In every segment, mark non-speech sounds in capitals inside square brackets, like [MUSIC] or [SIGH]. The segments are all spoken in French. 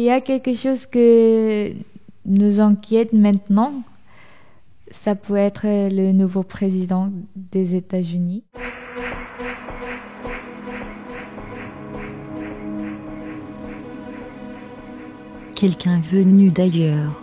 il y a quelque chose que nous inquiète maintenant. Ça peut être le nouveau président des États-Unis. Quelqu'un venu d'ailleurs.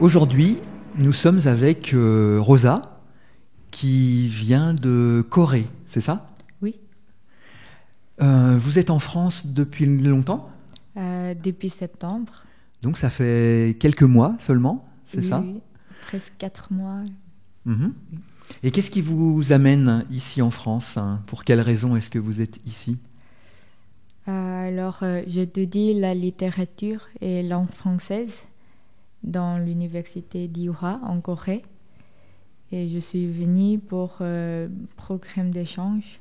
Aujourd'hui, nous sommes avec euh, Rosa, qui vient de Corée, c'est ça? Oui. Euh, vous êtes en France depuis longtemps? Euh, depuis septembre. Donc ça fait quelques mois seulement, c'est Oui, ça? oui. Presque quatre mois. Mhm. Et qu'est-ce qui vous amène ici en France hein? Pour quelles raisons est-ce que vous êtes ici? Euh, alors, j'étudie la littérature et langue française dans l'université d'Iura en Corée. Et je suis venue pour euh, programme d'échange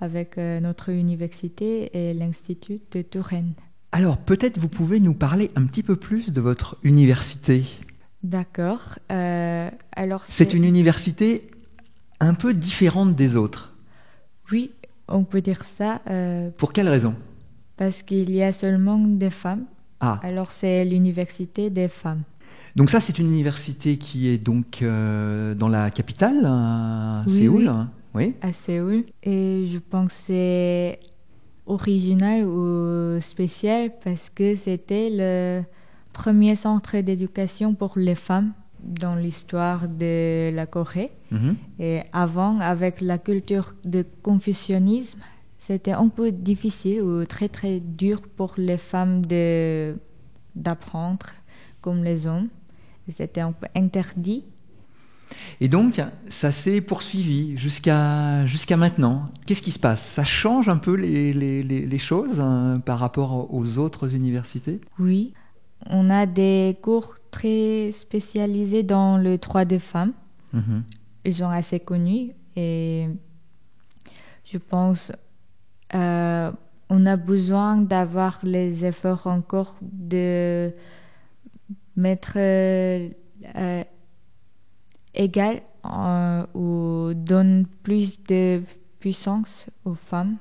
avec euh, notre université et l'Institut de Touraine. Alors peut-être vous pouvez nous parler un petit peu plus de votre université. D'accord. Euh, alors, C'est une université un peu différente des autres. Oui, on peut dire ça euh, Pour quelle raison? parce qu'il y a seulement des femmes. Ah, Alors, c'est l'université des femmes. Donc ça c'est une université qui est donc euh, dans la capitale, à Oui, Séoul. oui. Oui. à Séoul. Et je pense que c'est original ou spécial parce que c'était le premier centre d'éducation pour les femmes dans l'histoire de la Corée. Mhm. Et avant, avec la culture de confucianisme, c'était un peu difficile ou très très dur pour les femmes de d'apprendre comme les hommes. C'était interdit. Et donc, ça s'est poursuivi jusqu'à jusqu'à maintenant. Qu'est-ce qui se passe? Ça change un peu les, les, les, choses hein, par rapport aux autres universités? Oui, on a des cours très spécialisés dans le droit des femmes. Mhm. Ils sont assez connus et je pense euh, on a besoin d'avoir les efforts encore de mettre euh, euh, égal euh, ou donne plus de puissance aux femmes.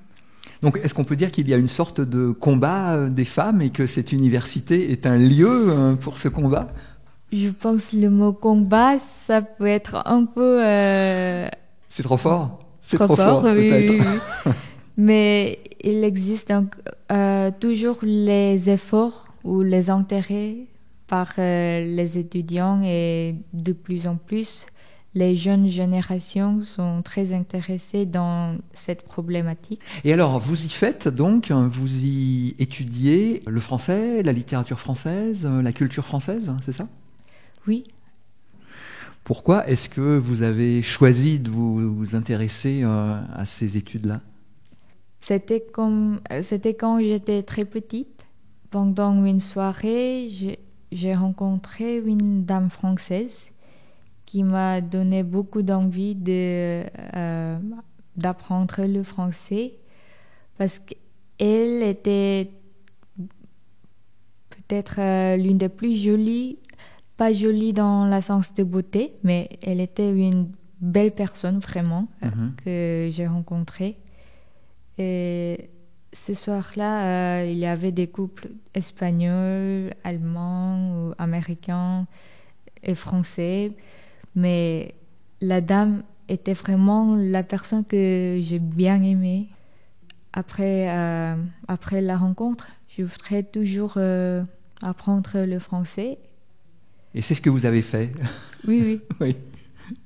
Donc, est-ce qu'on peut dire qu'il y a une sorte de combat des femmes et que cette université est un lieu pour ce combat? Je pense le mot combat, ça peut être un peu euh, C'est trop fort? C'est trop, fort, oui, peut-être. oui, oui. [LAUGHS] Mais il existe donc euh, toujours les efforts ou les intérêts par euh, les étudiants et de plus en plus les jeunes générations sont très intéressées dans cette problématique. Et alors, vous y faites donc, vous y étudiez le français, la littérature française, euh, la culture française, c'est ça? Oui, Pourquoi est-ce que vous avez choisi de vous, vous intéresser euh, à ces études-là? C'était quand j'étais très petite. Pendant une soirée, j'ai- rencontré une dame française qui m'a donné beaucoup d'envie de euh, d'apprendre le français parce qu'elle était peut-être euh, l'une des plus jolies, pas jolie dans le sens de beauté, mais elle était une belle personne vraiment euh, Mhm. que j'ai rencontrée. Et ce soir-là, euh, il y avait des couples espagnols, allemands, ou américains et français. Mais la dame était vraiment la personne que j'ai bien aimée. Après, euh, après la rencontre, je voudrais toujours euh, apprendre le français. Et c'est ce que vous avez fait Oui, oui. [LAUGHS]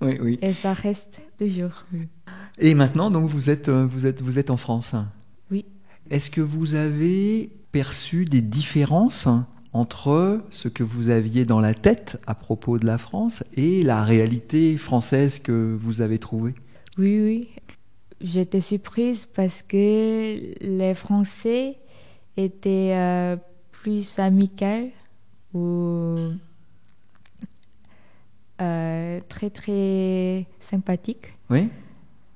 Oui, oui, oui. Et ça reste toujours. oui. Et maintenant, donc, vous êtes, vous êtes, vous êtes en France. Est-ce que vous avez perçu des différences entre ce que vous aviez dans la tête à propos de la France et la réalité française que vous avez trouvée? Oui, oui. J'étais surprise parce que les Français étaient euh, plus amicaux ou euh, très très sympathiques. Oui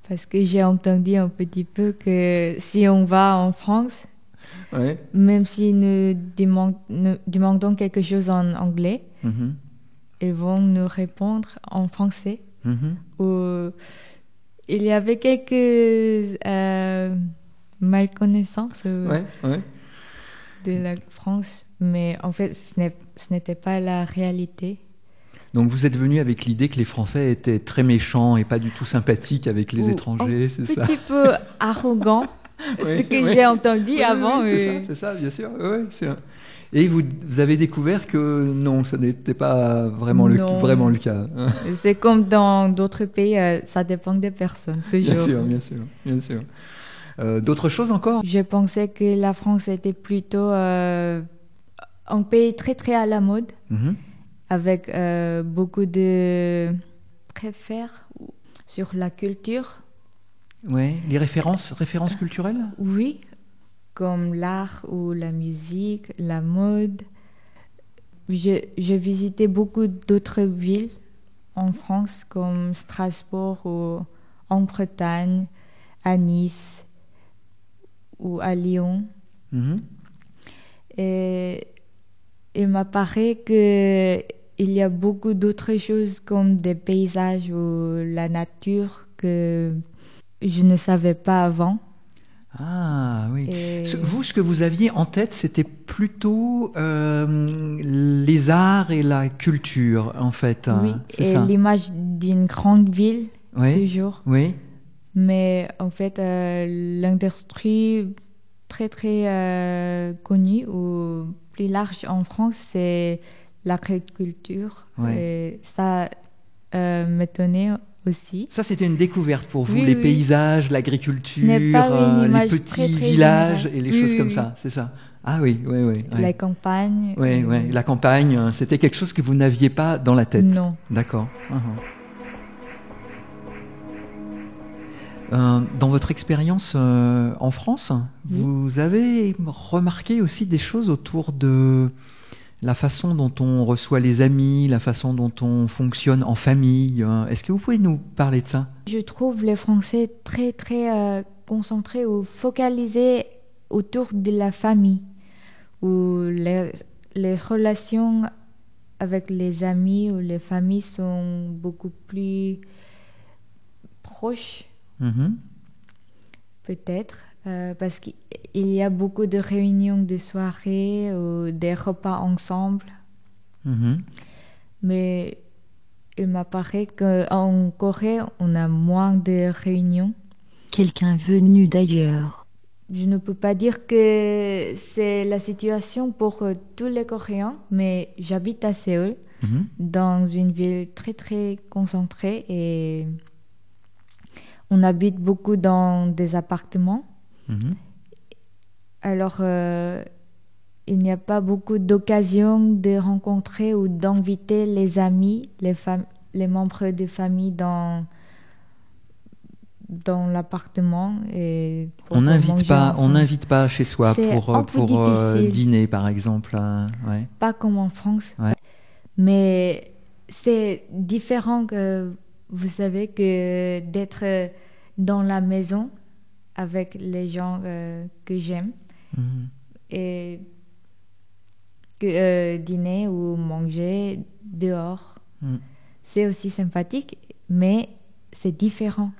Parce que j'ai entendu un petit peu que si on va en France, même si nous demandons, nous demandons quelque chose en anglais, Mhm. ils vont nous répondre en français. Mhm. où il y avait quelques euh, malconnaissances euh, Ouais, ouais. de la France, mais en fait, ce n'était pas la réalité. Donc vous êtes venu avec l'idée que les Français étaient très méchants et pas du tout sympathiques avec les Ou étrangers, c'est ça Petit peu arrogant, [LAUGHS] ce que oui. j'ai entendu Oui, avant. oui, c'est ça, bien sûr. un- Et vous, vous avez découvert que non, ça n'était pas vraiment le, Non. vraiment le cas. [LAUGHS] C'est comme dans d'autres pays, euh, ça dépend des personnes, toujours. Bien sûr, bien sûr, bien sûr. Euh, D'autres choses encore? Je pensais que la France était plutôt euh, un pays très très à la mode, Mhm. Avec euh, beaucoup de préfères sur la culture. Ouais, les références, références culturelles? Oui, comme l'art ou la musique, la mode. J'ai visité beaucoup d'autres villes en France, comme Strasbourg ou en Bretagne, à Nice ou à Lyon. Mhm. Et il m'apparaît que il y a beaucoup d'autres choses comme des paysages ou la nature que je ne savais pas avant. Ah oui. Et- Vous, ce que vous aviez en tête, c'était plutôt euh, les arts et la culture, en fait. hein, Oui, c'est et l'image d'une grande ville, Oui, toujours. oui. Mais en fait, euh, l'industrie très très euh, connue ou plus large en France, c'est l'agriculture. Ouais. Et ça euh, m'étonnait aussi. Ça, c'était une découverte pour vous, Oui, les oui. paysages, l'agriculture, euh, les petits très, très villages générale. et les Oui, choses oui, comme oui. ça, c'est ça. Ah oui, oui, oui. La Ouais. campagne. Euh, ouais. La campagne, euh, c'était quelque chose que vous n'aviez pas dans la tête. Non. D'accord. Euh, dans votre expérience euh, en France, Oui. vous avez remarqué aussi des choses autour de la façon dont on reçoit les amis, la façon dont on fonctionne en famille. euh. Est-ce que vous pouvez nous parler de ça? Je trouve les Français très très euh, concentrés ou focalisés autour de la famille, où les, les relations avec les amis ou les familles sont beaucoup plus proches, Mhm. peut-être, euh, parce qu'il y a beaucoup de réunions de soirées ou des repas ensemble. Mhm. Mais il m'apparaît qu'en Corée, on a moins de réunions. Quelqu'un venu d'ailleurs. Je ne peux pas dire que c'est la situation pour euh, tous les Coréens, mais j'habite à Séoul, Mhm. dans une ville très très concentrée et on habite beaucoup dans des appartements. Mhm. Alors, euh, il n'y a pas beaucoup d'occasions de rencontrer ou d'inviter les amis, les, les membres des familles dans, dans l'appartement. et On n'invite pas, on n'invite pas chez soi pour, euh, pour euh, dîner, par exemple. euh, ouais. Pas comme en France. Ouais. Mais c'est différent que vous savez que d'être dans la maison avec les gens euh, que j'aime Mhm. et que euh, dîner ou manger dehors. Mm. C'est aussi sympathique, mais c'est différent.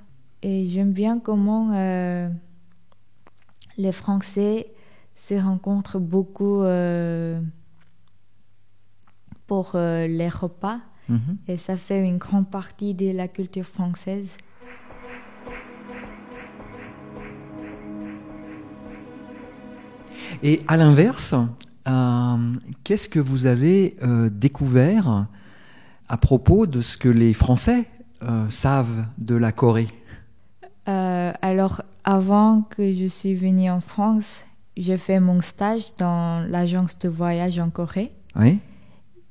Et j'aime bien comment euh, les Français se rencontrent beaucoup pour les repas. Mhm. Et ça fait une grande partie de la culture française. Et à l'inverse, euh, qu'est-ce que vous avez euh, découvert à propos de ce que les Français euh, savent de la Corée? Alors, avant que je suis venue en France, j'ai fait mon stage dans l'agence de voyage en Corée. Oui.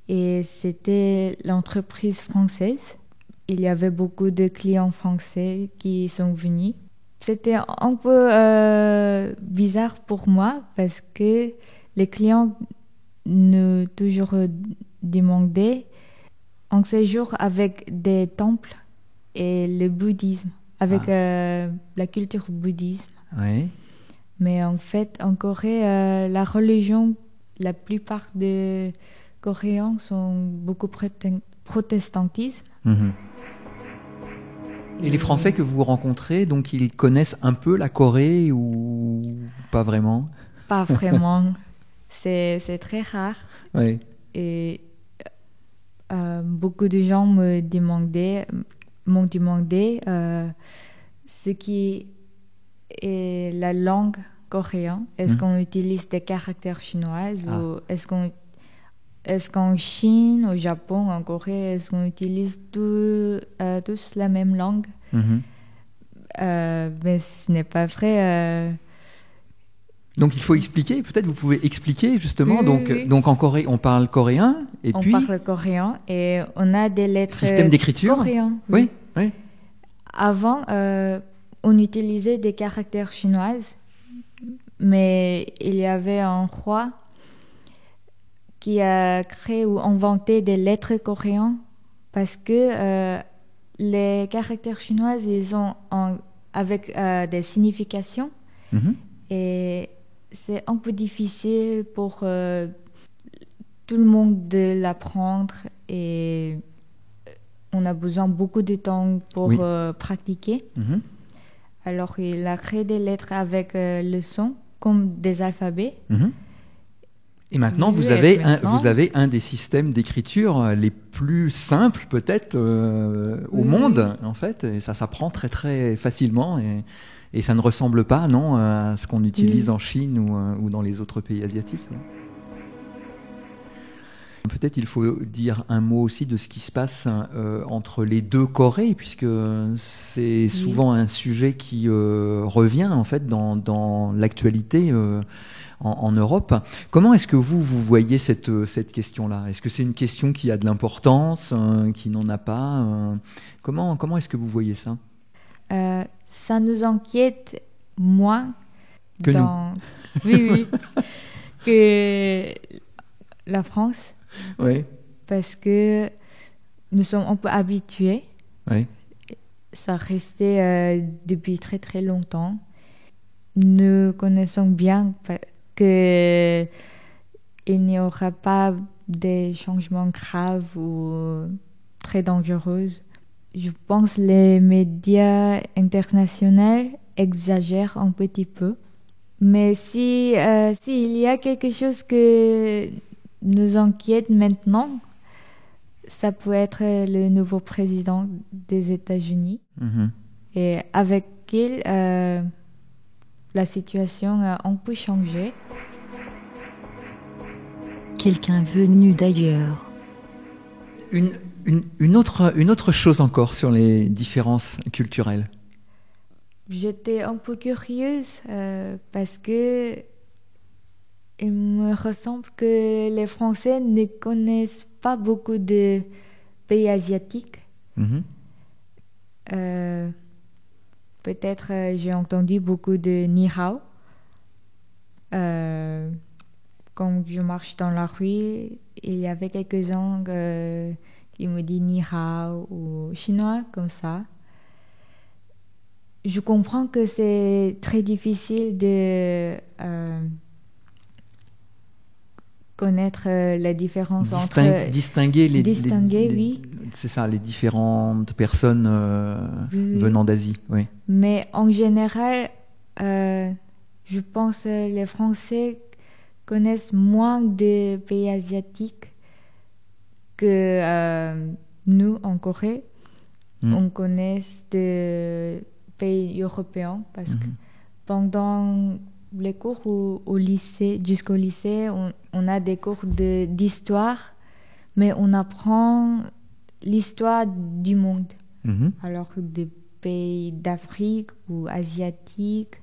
Et c'était l'entreprise française. Il y avait beaucoup de clients français qui sont venus. C'était un peu euh, bizarre pour moi parce que les clients nous toujours demandaient un séjour avec des temples et le bouddhisme, avec Ah. euh, la culture bouddhisme. Oui. Mais en fait, en Corée, euh, la religion, la plupart des Coréens sont beaucoup prote- protestantisme. Mhm. Et les Français que vous rencontrez, donc ils connaissent un peu la Corée ou pas vraiment? Pas [LAUGHS] vraiment. c'est très rare. Oui. Et euh, beaucoup de gens me demandaient, m'ont demandé euh, ce qui est la langue coréenne. Est-ce Mhm. qu'on utilise des caractères chinois Ah. ou est-ce qu'on est-ce qu'en Chine, au Japon, en Corée, est-ce qu'on utilise tout- euh, tous la même langue? Mhm. Euh, Mais ce n'est pas vrai. euh, Donc il faut expliquer, peut-être vous pouvez expliquer justement. Oui, donc, oui, oui. donc en Corée, on parle coréen et on puis parle coréen et on a des lettres système d'écriture. coréennes. Oui, oui. Avant, euh, on utilisait des caractères chinoises, mais il y avait un roi qui a créé ou inventé des lettres coréennes parce que euh, les caractères chinoises, ils ont un- avec euh, des significations Mhm. et c'est un peu difficile pour euh, tout le monde de l'apprendre et on a besoin beaucoup de temps pour Oui. euh, pratiquer. Mhm. Alors il a créé des lettres avec euh, le son comme des alphabets. Mhm. Et maintenant, vous avez, un, vous avez un des systèmes d'écriture euh, les plus simples peut-être euh, au Oui, monde, en fait, et ça s'apprend très très facilement et, et ça ne ressemble pas, non, à ce qu'on utilise Oui. en Chine ou, euh, ou dans les autres pays asiatiques. ouais. Peut-être il faut dire un mot aussi de ce qui se passe euh, entre les deux Corées, puisque c'est souvent un sujet qui euh, revient en fait dans, dans l'actualité euh, en, en Europe. Comment est-ce que vous, vous voyez cette, cette question-là? Est-ce que c'est une question qui a de l'importance, qui n'en a pas Comment, comment est-ce que vous voyez ça? Ça nous inquiète moins Que nous. [LAUGHS] Oui, oui. que la France Oui. parce que nous sommes un peu habitués. Oui. Ça restait euh, depuis très très longtemps. Nous connaissons bien que il n'y aura pas des changements graves ou très dangereux. Je pense que les médias internationaux exagèrent un petit peu. Mais si euh, s'il y a quelque chose que nous inquiète maintenant, ça peut être le nouveau président des États-Unis. Mhm. Et avec il, euh, la situation a un peu changé. Quelqu'un venu d'ailleurs. Une, une, une autre, une autre chose encore sur les différences culturelles. J'étais un peu curieuse euh, parce que il me ressemble que les Français ne connaissent pas beaucoup de pays asiatiques. Mhm. Euh, Peut-être euh, j'ai entendu beaucoup de ni hao. Euh, quand je marche dans la rue, il y avait quelques-uns qui me disent ni hao ou chinois comme ça. Je comprends que c'est très difficile de connaître euh, la différence Disting- entre distinguer les, distinguer, les- les- oui. c'est ça, les différentes personnes euh, Oui, venant d'Asie. Oui. Mais en général, euh, je pense que les Français connaissent moins de pays asiatiques que euh, nous en Corée. Mm. On connaît des pays européens parce que Mhm. pendant les cours au, au lycée, jusqu'au lycée, on, on a des cours de- d'histoire, mais on apprend l'histoire du monde. Mhm. Alors des pays d'Afrique ou asiatiques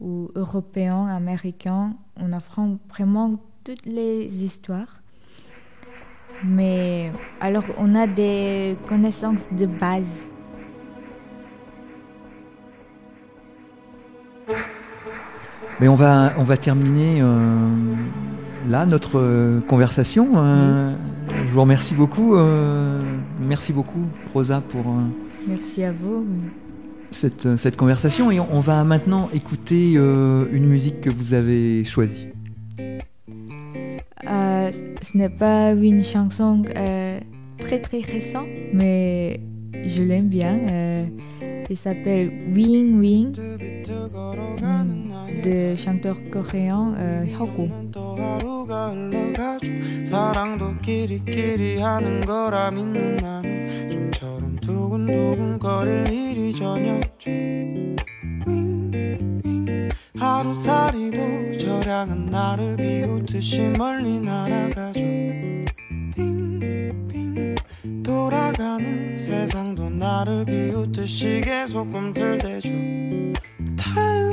ou européens, américains, on apprend vraiment toutes les histoires. Mais alors on a des connaissances de base. Mais on va, on va terminer euh, là notre euh, conversation. Euh, Je vous remercie beaucoup. euh, merci beaucoup, Rosa, pour euh, Merci à vous. cette, cette conversation. Et on va maintenant écouter euh, une musique que vous avez choisie. Euh, ce n'est pas une chanson euh, très très récente, mais je l'aime bien. Euh, il s'appelle Wing Wing des chanteurs coréens euh, Hyogo. 하루살이도 저량은 나를 비웃듯이 멀리 날아가죠. 빙빙 돌아가는 세상도 나를 비웃듯이 계속 꿈틀대죠.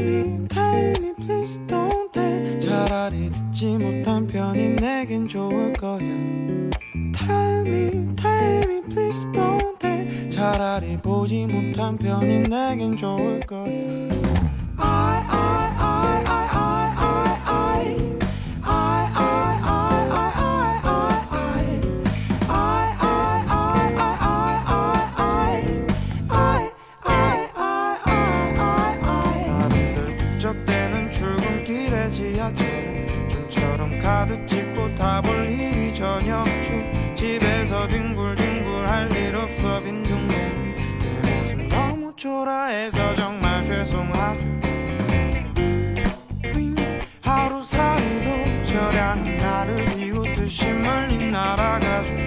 Me, tell me, please don't tell 차라리 듣지 못한 편이 내겐 좋을 거야 Tell me, tell me, please don't tell 차라리 보지 못한 편이 내겐 좋을 거야 순간 나를 비웃듯이 멀리 날아가줘